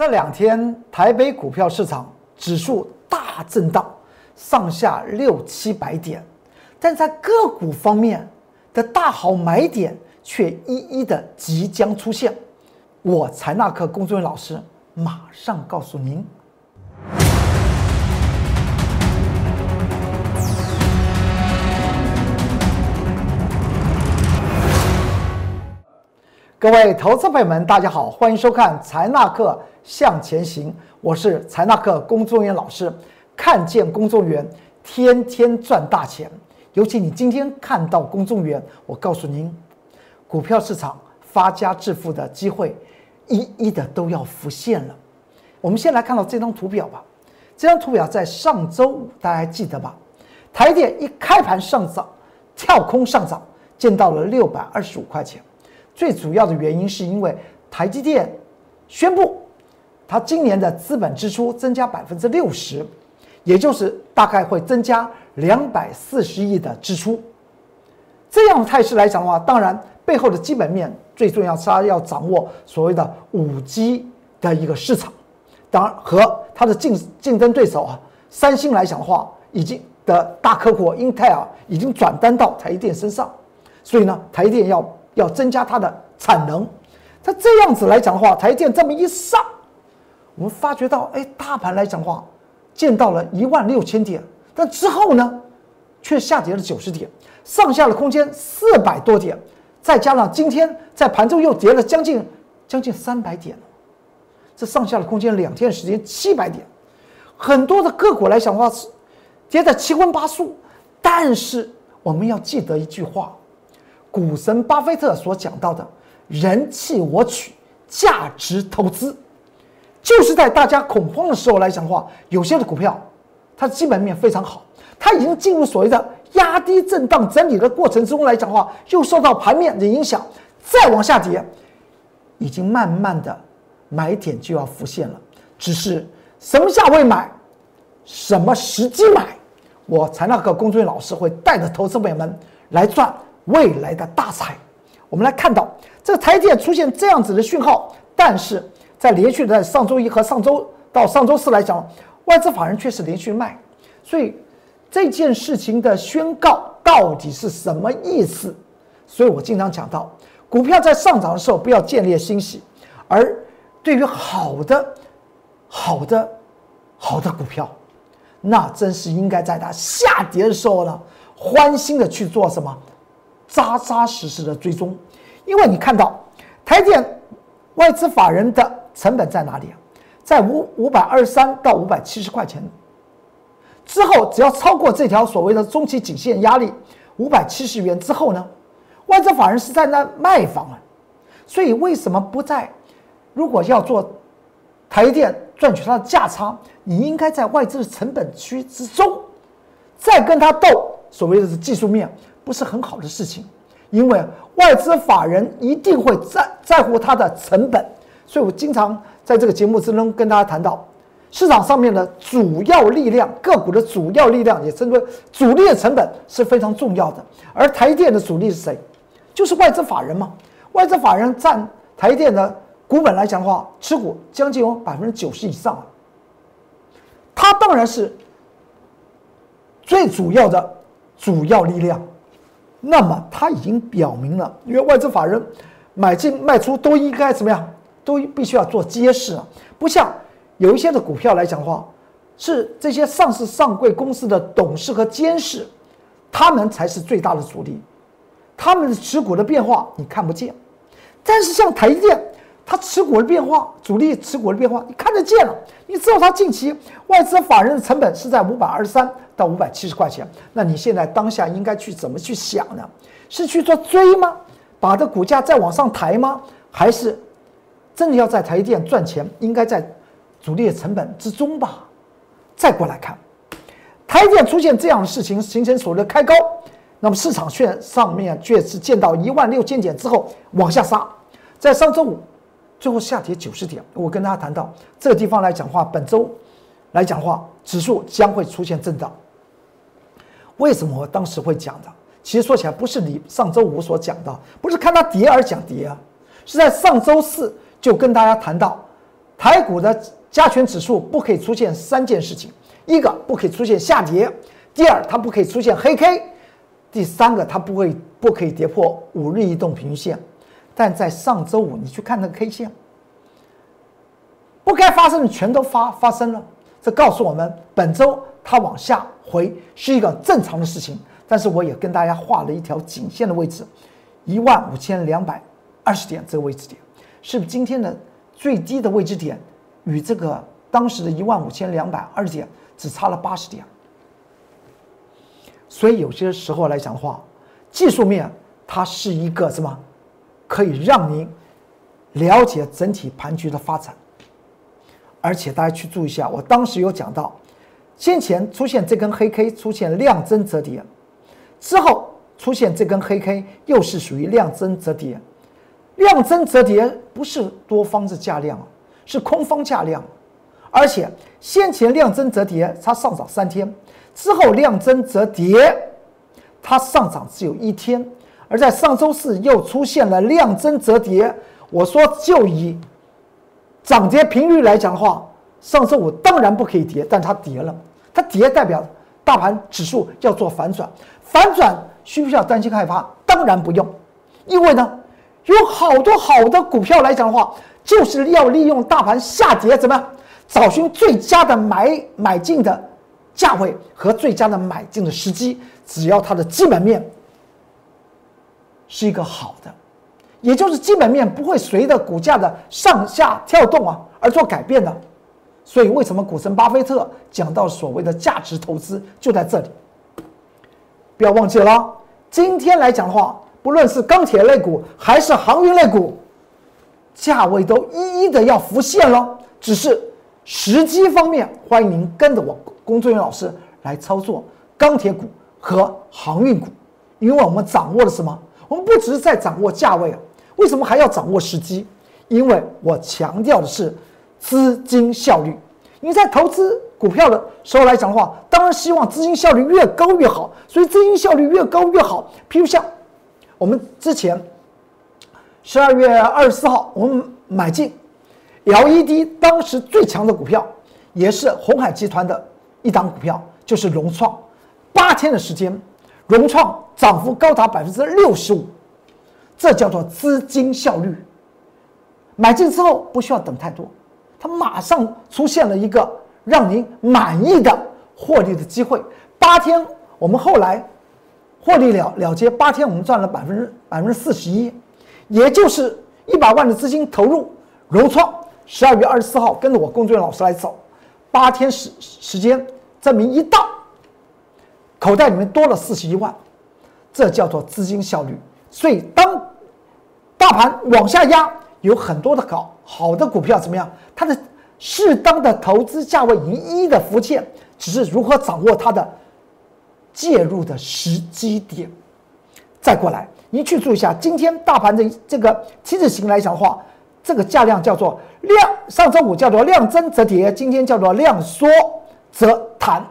这两天台北股票市场指数大震荡，上下六七百点，但在个股方面的大好买点却一一的即将出现。我财纳克工作人员老师马上告诉您。各位投资朋友们，大家好，欢迎收看财纳克向前行，我是财纳克工作人员老师。看见工作人员，天天赚大钱。尤其你今天看到公众员，我告诉您，股票市场发家致富的机会，一一的都要浮现了。我们先来看到这张图表吧。这张图表在上周五，大家还记得吧？台电一开盘上涨，跳空上涨，见到了六百二十五块钱。最主要的原因是因为台积电宣布，它今年的资本支出增加百分之六十，也就是大概会增加两百四十亿的支出。这样的态势来讲的话，当然背后的基本面最重要是它要掌握所谓的五 G 的一个市场。当然和它的竞竞争对手啊，三星来讲的话，已经的大客户英特尔已经转单到台积电身上，所以呢，台积电要。要增加它的产能，它这样子来讲的话，台电这么一上，我们发觉到，哎，大盘来讲的话，见到了一万六千点，但之后呢，却下跌了九十点，上下的空间四百多点，再加上今天在盘中又跌了将近将近三百点，这上下的空间两天时间七百点，很多的个股来讲的话是跌得七荤八素，但是我们要记得一句话。股神巴菲特所讲到的“人气我取，价值投资”，就是在大家恐慌的时候来讲的话，有些的股票，它基本面非常好，它已经进入所谓的压低震荡整理的过程之中来讲的话，又受到盘面的影响，再往下跌，已经慢慢的买点就要浮现了。只是什么价位买，什么时机买，我才那个工作人员老师会带着投资朋友们来赚。未来的大财，我们来看到这个台电出现这样子的讯号，但是在连续的上周一和上周到上周四来讲，外资法人却是连续卖，所以这件事情的宣告到底是什么意思？所以我经常讲到，股票在上涨的时候不要建立欣喜，而对于好的、好的、好的股票，那真是应该在它下跌的时候呢，欢欣的去做什么？扎扎实实的追踪，因为你看到台电外资法人的成本在哪里啊？在五五百二十三到五百七十块钱之后，只要超过这条所谓的中期颈线压力五百七十元之后呢，外资法人是在那卖方啊。所以为什么不在？如果要做台电赚取它的价差，你应该在外资的成本区之中，再跟他斗所谓的是技术面。不是很好的事情，因为外资法人一定会在在乎它的成本，所以我经常在这个节目之中跟大家谈到，市场上面的主要力量，个股的主要力量，也称为主力的成本是非常重要的。而台电的主力是谁？就是外资法人嘛。外资法人占台电的股本来讲的话，持股将近有百分之九十以上，它当然是最主要的主要力量。那么它已经表明了，因为外资法人买进卖出都应该怎么样，都必须要做揭示啊，不像有一些的股票来讲的话，是这些上市上柜公司的董事和监事，他们才是最大的主力，他们的持股的变化你看不见，但是像台积电。它持股的变化，主力持股的变化，你看得见了。你知道它近期外资法人的成本是在五百二十三到五百七十块钱。那你现在当下应该去怎么去想呢？是去做追吗？把这股价再往上抬吗？还是真的要在台电赚钱？应该在主力的成本之中吧。再过来看，台电出现这样的事情，形成所谓的开高，那么市场却上面却是见到一万六千点之后往下杀，在上周五。最后下跌九十点，我跟大家谈到这个地方来讲话，本周来讲话，指数将会出现震荡。为什么我当时会讲的？其实说起来，不是你上周五所讲的，不是看它跌而讲跌啊，是在上周四就跟大家谈到，台股的加权指数不可以出现三件事情：一个不可以出现下跌；第二，它不可以出现黑 K；第三个，它不会不可以跌破五日移动平均线。但在上周五，你去看那个 K 线，不该发生的全都发发生了。这告诉我们，本周它往下回是一个正常的事情。但是我也跟大家画了一条颈线的位置，一万五千两百二十点这个位置点，是不是今天的最低的位置点与这个当时的一万五千两百二十点只差了八十点？所以有些时候来讲的话，技术面它是一个什么，可以让您了解整体盘局的发展。而且大家去注意一下，我当时有讲到，先前出现这根黑 K 出现量增折叠。之后出现这根黑 K，又是属于量增折叠。量增折叠不是多方的价量，是空方价量。而且先前量增折叠它上涨三天，之后量增折叠它上涨只有一天。而在上周四又出现了量增折叠。我说就以涨跌频率来讲的话，上周五当然不可以跌，但它跌了，它跌代表大盘指数要做反转。反转需不需要担心害怕？当然不用，因为呢，有好多好的股票来讲的话，就是要利用大盘下跌，怎么样找寻最佳的买买进的价位和最佳的买进的时机。只要它的基本面是一个好的，也就是基本面不会随着股价的上下跳动啊而做改变的。所以，为什么股神巴菲特讲到所谓的价值投资就在这里？不要忘记了，今天来讲的话，不论是钢铁类股还是航运类股，价位都一一的要浮现了。只是时机方面，欢迎您跟着我工作人员老师来操作钢铁股和航运股，因为我们掌握了什么？我们不只是在掌握价位啊，为什么还要掌握时机？因为我强调的是资金效率。你在投资。股票的时候来讲的话，当然希望资金效率越高越好，所以资金效率越高越好。譬如像我们之前十二月二十四号，我们买进 LED 当时最强的股票，也是红海集团的一档股票，就是融创。八天的时间，融创涨幅高达百分之六十五，这叫做资金效率。买进之后不需要等太多，它马上出现了一个。让您满意的获利的机会，八天我们后来获利了了结，八天我们赚了百分之百分之四十一，也就是一百万的资金投入融创，十二月二十四号跟着我工作人员老师来走，八天时时间证明一到，口袋里面多了四十一万，这叫做资金效率。所以当大盘往下压，有很多的搞好的股票怎么样？它的。适当的投资价位一一的浮现，只是如何掌握它的介入的时机点。再过来，你去注意一下，今天大盘的这个 T 字形来讲的话，这个价量叫做量，上周五叫做量增则跌，今天叫做量缩则弹，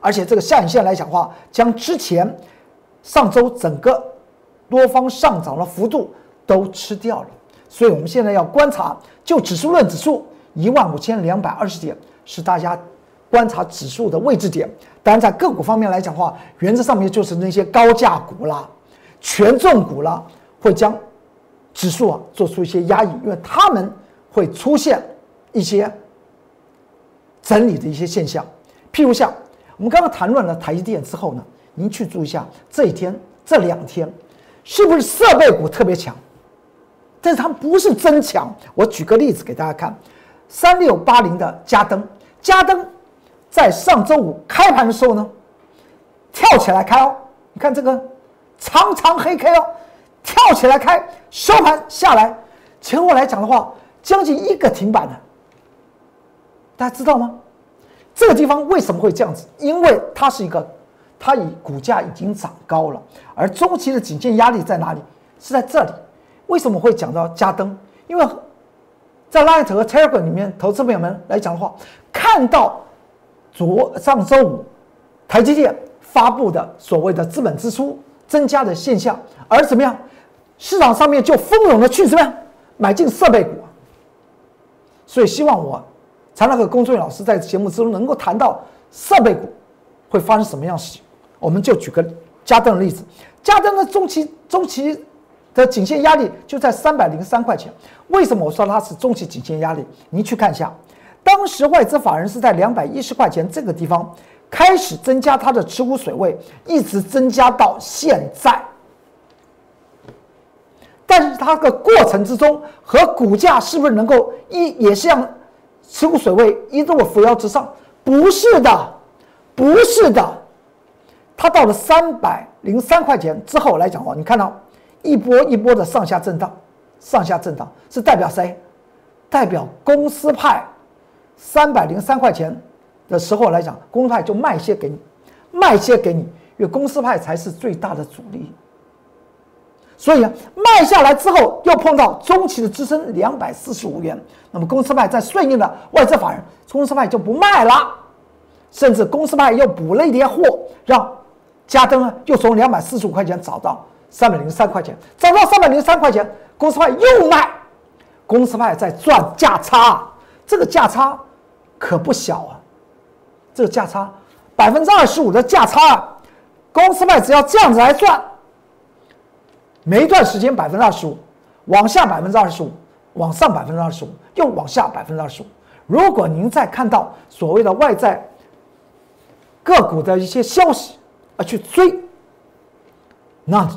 而且这个下影线来讲的话，将之前上周整个多方上涨的幅度都吃掉了。所以我们现在要观察，就指数论指数。一万五千两百二十点是大家观察指数的位置点。当然，在个股方面来讲的话，原则上面就是那些高价股啦、权重股啦，会将指数啊做出一些压抑，因为他们会出现一些整理的一些现象。譬如像我们刚刚谈论了台积电之后呢，您去注意一下这一天、这两天是不是设备股特别强？但是它不是真强。我举个例子给大家看。三六八零的加登，加登在上周五开盘的时候呢，跳起来开哦，你看这个长长黑 K 哦，跳起来开，收盘下来，前后来讲的话，将近一个停板的，大家知道吗？这个地方为什么会这样子？因为它是一个，它以股价已经涨高了，而中期的颈线压力在哪里？是在这里。为什么会讲到加登？因为。在 Light 和 Telegram 里面，投资朋友们来讲的话，看到昨上周五台积电发布的所谓的资本支出增加的现象，而怎么样，市场上面就蜂拥的去怎么买进设备股，所以希望我财纳克工作人员老师在节目之中能够谈到设备股会发生什么样事情。我们就举个嘉登的例子，嘉登的中期中期的颈线压力就在三百零三块钱。为什么我说它是中期颈线压力？您去看一下，当时外资法人是在两百一十块钱这个地方开始增加它的持股水位，一直增加到现在。但是它的过程之中和股价是不是能够一也像持股水位一路扶摇直上？不是的，不是的。它到了三百零三块钱之后来讲哦，你看到一波一波的上下震荡，上下震荡是代表谁？代表公司派。三百零三块钱的时候来讲，公司派就卖些给你，卖些给你，因为公司派才是最大的主力。所以啊，卖下来之后又碰到中期的支撑两百四十五元，那么公司派在顺应的外资法人，公司派就不卖了，甚至公司派又补了一点货，让嘉登啊又从两百四十五块钱涨到三百零三块钱，涨到三百零三块钱，公司派又卖，公司派在赚价差，这个价差可不小啊，这个价差百分之二十五的价差，公司派只要这样子来赚。每一段时间百分之二十五，往下百分之二十五，往上百分之二十五，又往下百分之二十五。如果您再看到所谓的外在个股的一些消息而去追，那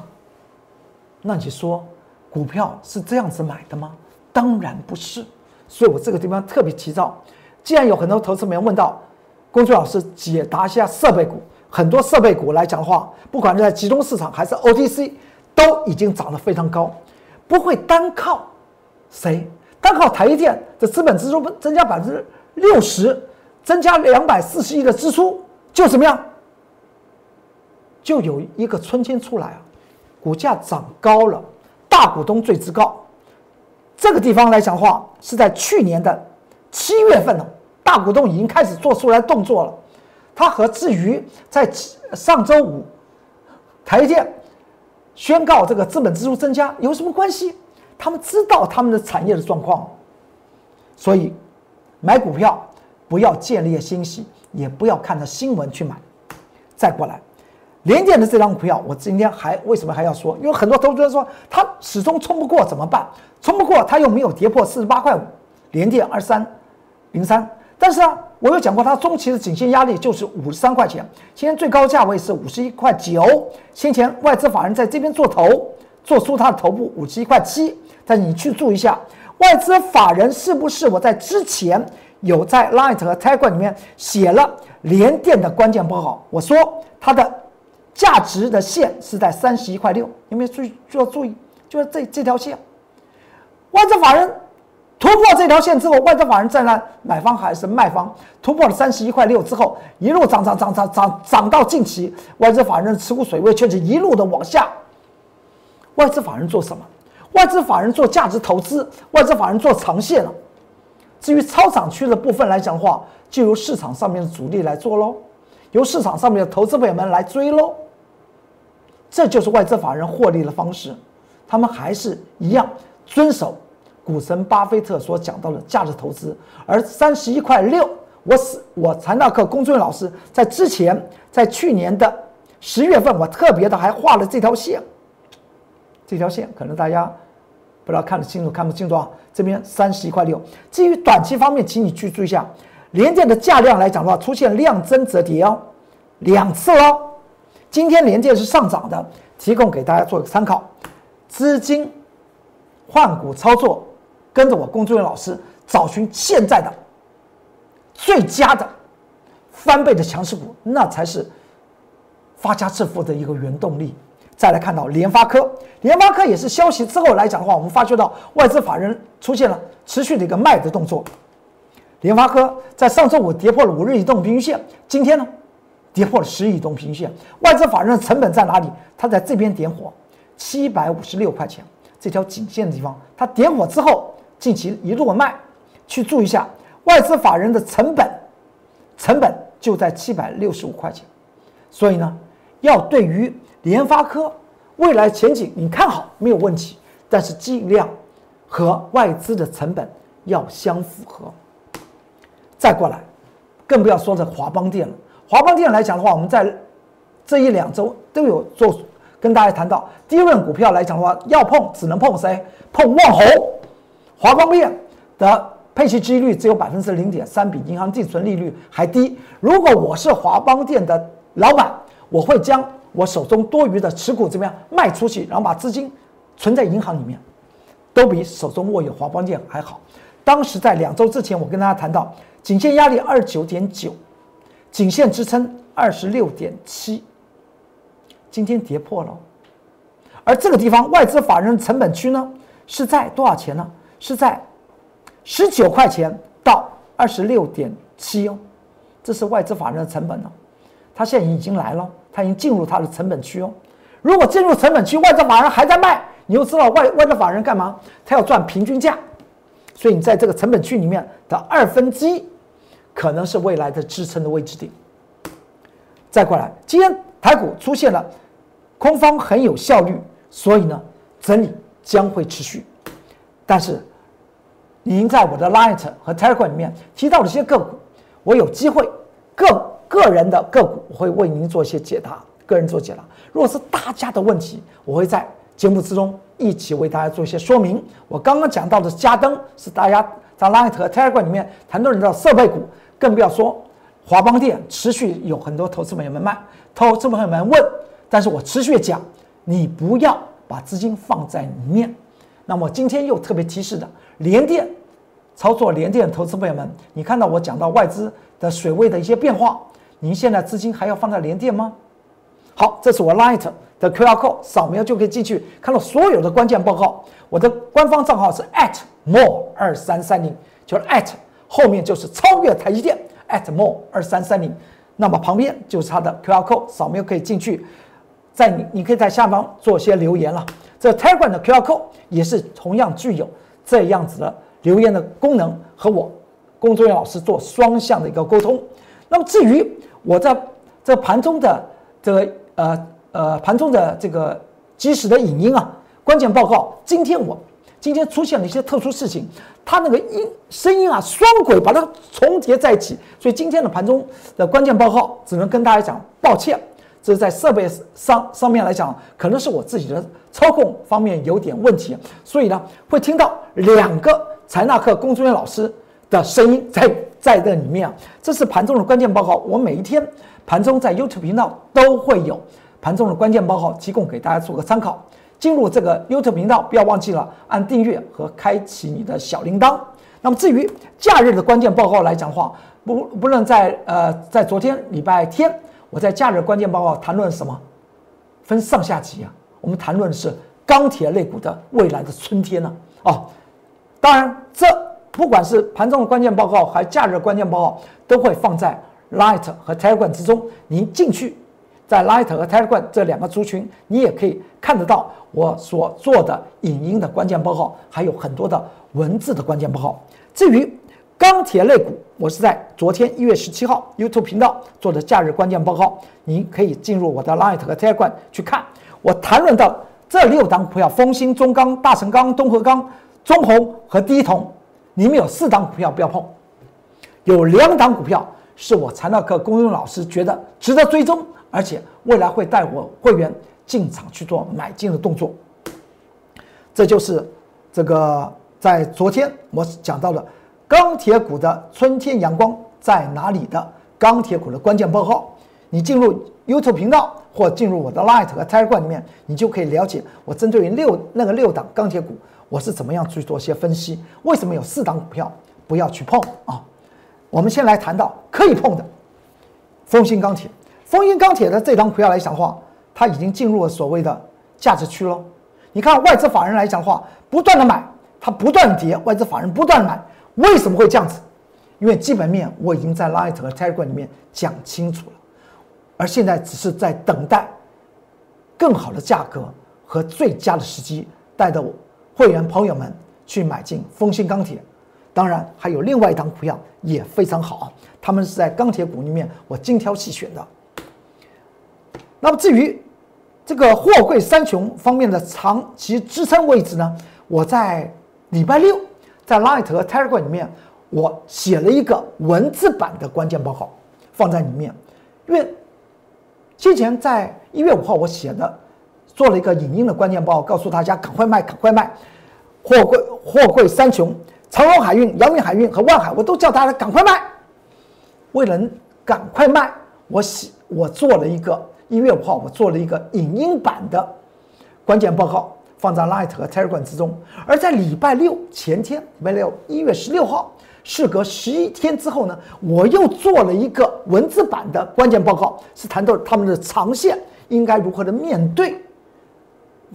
那你说股票是这样子买的吗？当然不是。所以我这个地方特别提到，既然有很多投资人问到，公众老师解答一下设备股，很多设备股来讲的话，不管是在集中市场还是 OTC。都已经涨得非常高，不会单靠谁？单靠台积电的资本支出增加百分之六十，增加两百四十亿的支出，就怎么样？就有一个春天出来啊，股价涨高了，大股东最之高。这个地方来讲的话，是在去年的七月份了，大股东已经开始做出来动作了。他和至于在上周五台积电。宣告这个资本支出增加有什么关系？他们知道他们的产业的状况，所以买股票不要建立欣喜，也不要看着新闻去买。再过来，联电的这张股票，我今天还为什么还要说？因为很多投资人说他始终冲不过怎么办？冲不过他又没有跌破四十八块五，联电二三零三。但是呢，我有讲过，它中期的颈线压力就是五十三块钱，今天最高价位是五十一块九。先前外资法人在这边做头，做出它的头部五十一块七。但你去注意一下，外资法人是不是我在之前有在 Light 和 t i g e r 里面写了联电的关键报告？我说它的价值的线是在三十一块六，有没有注意？就要注意，就是这这条线，外资法人。突破这条线之后，外资法人在那买方还是卖方？突破了三十一块六之后，一路涨涨涨涨涨涨到近期，外资法人持股水位却是一路的往下。外资法人做什么？外资法人做价值投资，外资法人做长线了。至于超涨区的部分来讲的话，就由市场上面的主力来做喽，由市场上面的投资朋友们来追喽。这就是外资法人获利的方式，他们还是一样遵守。股神巴菲特所讲到的价值投资，而三十一块六，我是我财纳克龚俊老师在之前，在去年的十月份，我特别的还画了这条线，这条线可能大家不知道看得清楚看不清楚啊？这边三十一块六。至于短期方面，请你去注意一下，连电的价量来讲的话，出现量增折跌哦，两次哦。今天连电是上涨的，提供给大家做一个参考。资金换股操作。跟着我工作人员老师找寻现在的最佳的翻倍的强势股，那才是发家致富的一个原动力。再来看到联发科，联发科也是消息之后来讲的话，我们发觉到外资法人出现了持续的一个卖的动作。联发科在上周五跌破了五日移动平均线，今天呢跌破了十日移动平均线。外资法人的成本在哪里？他在这边点火，七百五十六块钱这条颈线的地方，他点火之后。近期一路卖，去注意一下外资法人的成本，成本就在七百六十五块钱，所以呢，要对于联发科未来前景你看好没有问题，但是尽量和外资的成本要相符合。再过来，更不要说这华邦电了。华邦电来讲的话，我们在这一两周都有做跟大家谈到，第一轮股票来讲的话，要碰只能碰谁？碰旺宏。华邦电的配息几率只有百分之零点三，比银行定存利率还低。如果我是华邦电的老板，我会将我手中多余的持股怎么样卖出去，然后把资金存在银行里面，都比手中握有华邦电还好。当时在两周之前，我跟大家谈到。颈线压力二九点九，颈线支撑二十六点七，今天跌破了，而这个地方外资法人成本区呢是在多少钱呢？是在十九块钱到二十六点七哦，这是外资法人的成本呢，它现在已经来了，它已经进入它的成本区哦。如果进入成本区，外资法人还在卖，你又知道外外资法人干嘛？他要赚平均价。所以你在这个成本区里面的二分之一，可能是未来的支撑的位置点。再过来，今天台股出现了空方很有效率，所以呢，整理将会持续。但是，您在我的 Light 和 Telegram 里面提到的一些个股，我有机会个个人的个股，我会为您做一些解答，个人做解答。如果是大家的问题，我会在节目之中。一起为大家做一些说明。我刚刚讲到的加登是大家在 Light 和 Telegram 里面谈到的设备股，更不要说华邦电，持续有很多投资朋友们卖，投资朋友们问，但是我持续讲，你不要把资金放在里面。那么今天又特别提示的联电操作联电投资朋友们，你看到我讲到外资的水位的一些变化，您现在资金还要放在联电吗？好，这是我 Light。的 QR code 扫描就可以进去看到所有的关键报告。我的官方账号是 at more 二三三零，就是 at 后面就是超越台积电 at more 二三三零。那么旁边就是它的 QR code，扫描可以进去。在你，你可以在下方做些留言了。这 Telegram 的 QR code 也是同样具有这样子的留言的功能，和我工作人员老师做双向的一个沟通。那么至于我在这盘中的这个呃。呃，盘中的这个即时的影音啊，关键报告。今天我今天出现了一些特殊事情，它那个音声音啊，双轨把它重叠在一起，所以今天的盘中的关键报告只能跟大家讲抱歉。这是在设备上上面来讲，可能是我自己的操控方面有点问题，所以呢，会听到两个财纳克工作人员老师的声音在在这里面啊。这是盘中的关键报告，我每一天盘中在 YouTube 频道都会有。盘中的关键报告提供给大家做个参考。进入这个 YouTube 频道，不要忘记了按订阅和开启你的小铃铛。那么至于假日的关键报告来讲的话，不不论在呃在昨天礼拜天，我在假日关键报告谈论什么？分上下集啊。我们谈论的是钢铁类股的未来的春天呢。哦，当然这不管是盘中的关键报告还是假日的关键报告，都会放在 Light 和 Telegram 之中，您进去。在 Light 和 Telegram 这两个族群，你也可以看得到我所做的影音的关键报告，还有很多的文字的关键报告。至于钢铁类股，我是在昨天一月十七号 YouTube 频道做的假日关键报告，您可以进入我的 Light 和 Telegram 去看。我谈论到这六档股票：丰兴、中钢、大成钢、东和钢、中红和第一铜，里面有四档股票不要碰，有两档股票是我财纳课公用老师觉得值得追踪。而且未来会带我会员进场去做买进的动作，这就是这个在昨天我讲到的钢铁股的春天阳光在哪里的钢铁股的关键报告。你进入 YouTube 频道或进入我的 Light 和 Telegram 里面，你就可以了解我针对于六那个六档钢铁股，我是怎么样去做些分析。为什么有四档股票不要去碰啊？我们先来谈到可以碰的丰兴钢铁。丰兴钢铁的这张股票来讲的话，它已经进入了所谓的价值区了。你看外资法人来讲的话，不断的买，它不断跌，外资法人不断买，为什么会这样子？因为基本面我已经在 Light 和 Telegram 里面讲清楚了，而现在只是在等待更好的价格和最佳的时机，带着会员朋友们去买进丰兴钢铁。当然还有另外一档股票也非常好，他们是在钢铁股里面我精挑细选的。那么至于这个货柜三雄方面的长期支撑位置呢？我在礼拜六在 Light 和 Telegram 里面，我写了一个文字版的关键报告放在里面，因为之前在一月五号我写的做了一个影音的关键报告，告诉大家赶快卖，赶快卖，货柜货柜三雄，长荣海运、阳明海运和万海，我都叫大家赶快卖。为了赶快卖，我写我做了一个一月五号我做了一个影音版的关键报告。放在 Light 和 Telegram 之中，而在礼拜六前天，礼拜六一月十六号，事隔十一天之后呢，我又做了一个文字版的关键报告，是谈到他们的长线应该如何的面对。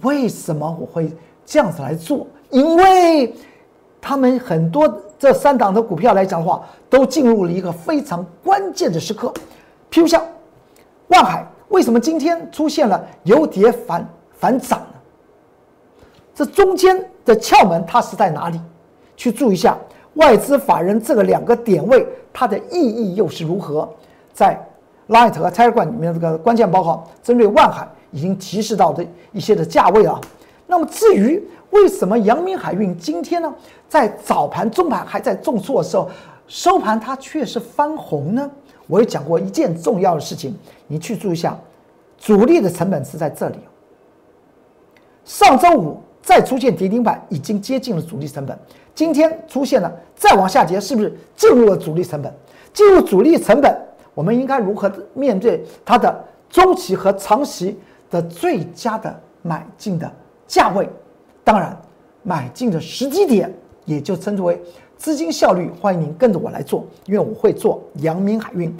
为什么我会这样子来做？因为他们很多这三档的股票来讲的话，都进入了一个非常关键的时刻。譬如像万海，为什么今天出现了由跌反反涨？这中间的窍门它是在哪里？去注意一下外资法人这个两个点位，它的意义又是如何？在 Light 和 Telegram 里面这个关键报告，针对万海已经提示到的一些的价位啊。那么至于为什么阳明海运今天呢，在早盘、中盘还在重挫的时候，收盘它却是翻红呢？我有讲过一件重要的事情，你去注意一下，主力的成本是在这里。上周五。再出现跌停板，已经接近了主力成本。今天出现了再往下跌，是不是进入了主力成本？进入主力成本，我们应该如何面对它的中期和长期的最佳的买进的价位？当然，买进的时机点也就称之为资金效率。欢迎您跟着我来做，因为我会做阳明海运。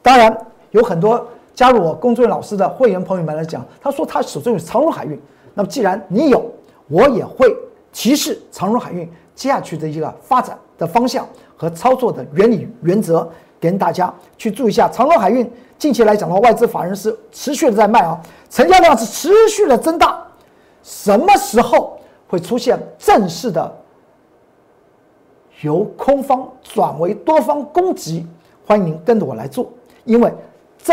当然，有很多加入我工作老师的会员朋友们来讲，他说他手中有长荣海运。那么既然你有，我也会提示长荣海运接下去的一个发展的方向和操作的原理原则，跟大家去注意一下。长荣海运近期来讲的话，外资法人是持续的在卖啊，成交量是持续的增大。什么时候会出现正式的由空方转为多方攻击？欢迎跟着我来做，因为这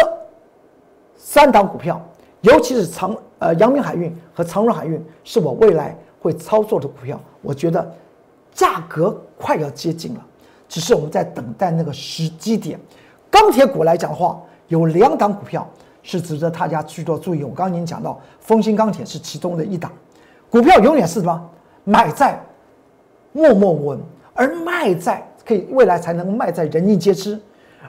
三档股票，尤其是长。呃，阳明海运和长荣海运是我未来会操作的股票，我觉得价格快要接近了，只是我们在等待那个时机点。钢铁股来讲的话，有两档股票是值得大家去做注意。我刚刚已经讲到，丰兴钢铁是其中的一档股票，永远是什么？买在默默无闻，而卖在可以未来才能卖在人尽皆知。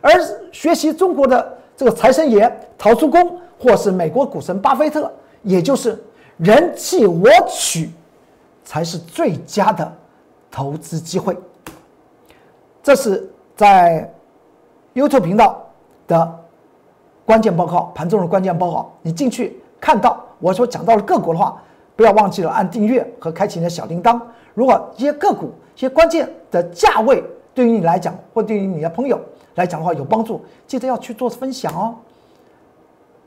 而学习中国的这个财神爷陶朱公，或是美国股神巴菲特。也就是人气我取，才是最佳的投资机会。这是在 YouTube 频道的关键报告，盘中的关键报告。你进去看到我所讲到的个股的话，不要忘记了按订阅和开启你的小铃铛。如果一些个股、一些关键的价位对于你来讲，或对于你的朋友来讲的话有帮助，记得要去做分享哦。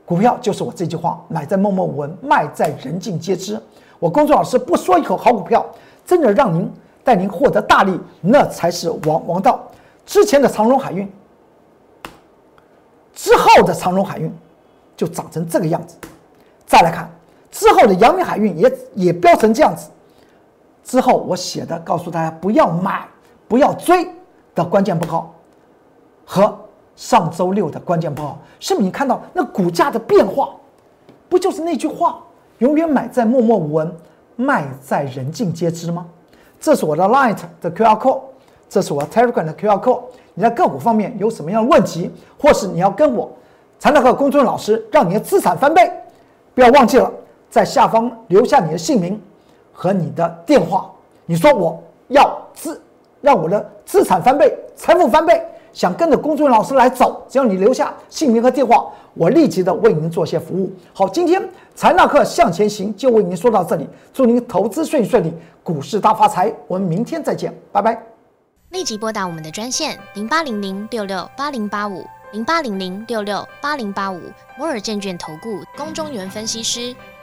股票就是我这句话，买在默默无闻，卖在人尽皆知。我公众老师不说一口好股票，真的让您带您获得大利，那才是王王道。之前的长荣海运，之后的长荣海运就长成这个样子。再来看之后的阳明海运也也飙成这样子。之后我写的告诉大家不要买、不要追的关键报告和。上周六的关键报告，是不是你看到那股价的变化？不就是那句话，永远买在默默无闻，卖在人尽皆知吗？这是我的 Light 的 QR code，这是我 Telegram 的 QR code。你在个股方面有什么样的问题，或是你要跟我财纳克公众老师让你的资产翻倍，不要忘记了在下方留下你的姓名和你的电话。你说我要资，让我的资产翻倍，财富翻倍。想跟着公众老师来走，只要你留下姓名和电话，我立即的为您做些服务。好，今天财纳课向前行就为您说到这里，祝您投资顺顺利，股市大发财。我们明天再见，拜拜。立即拨打我们的专线零八零零六六八零八五零八零零六六八零八五摩尔证券投顾龚中原分析师。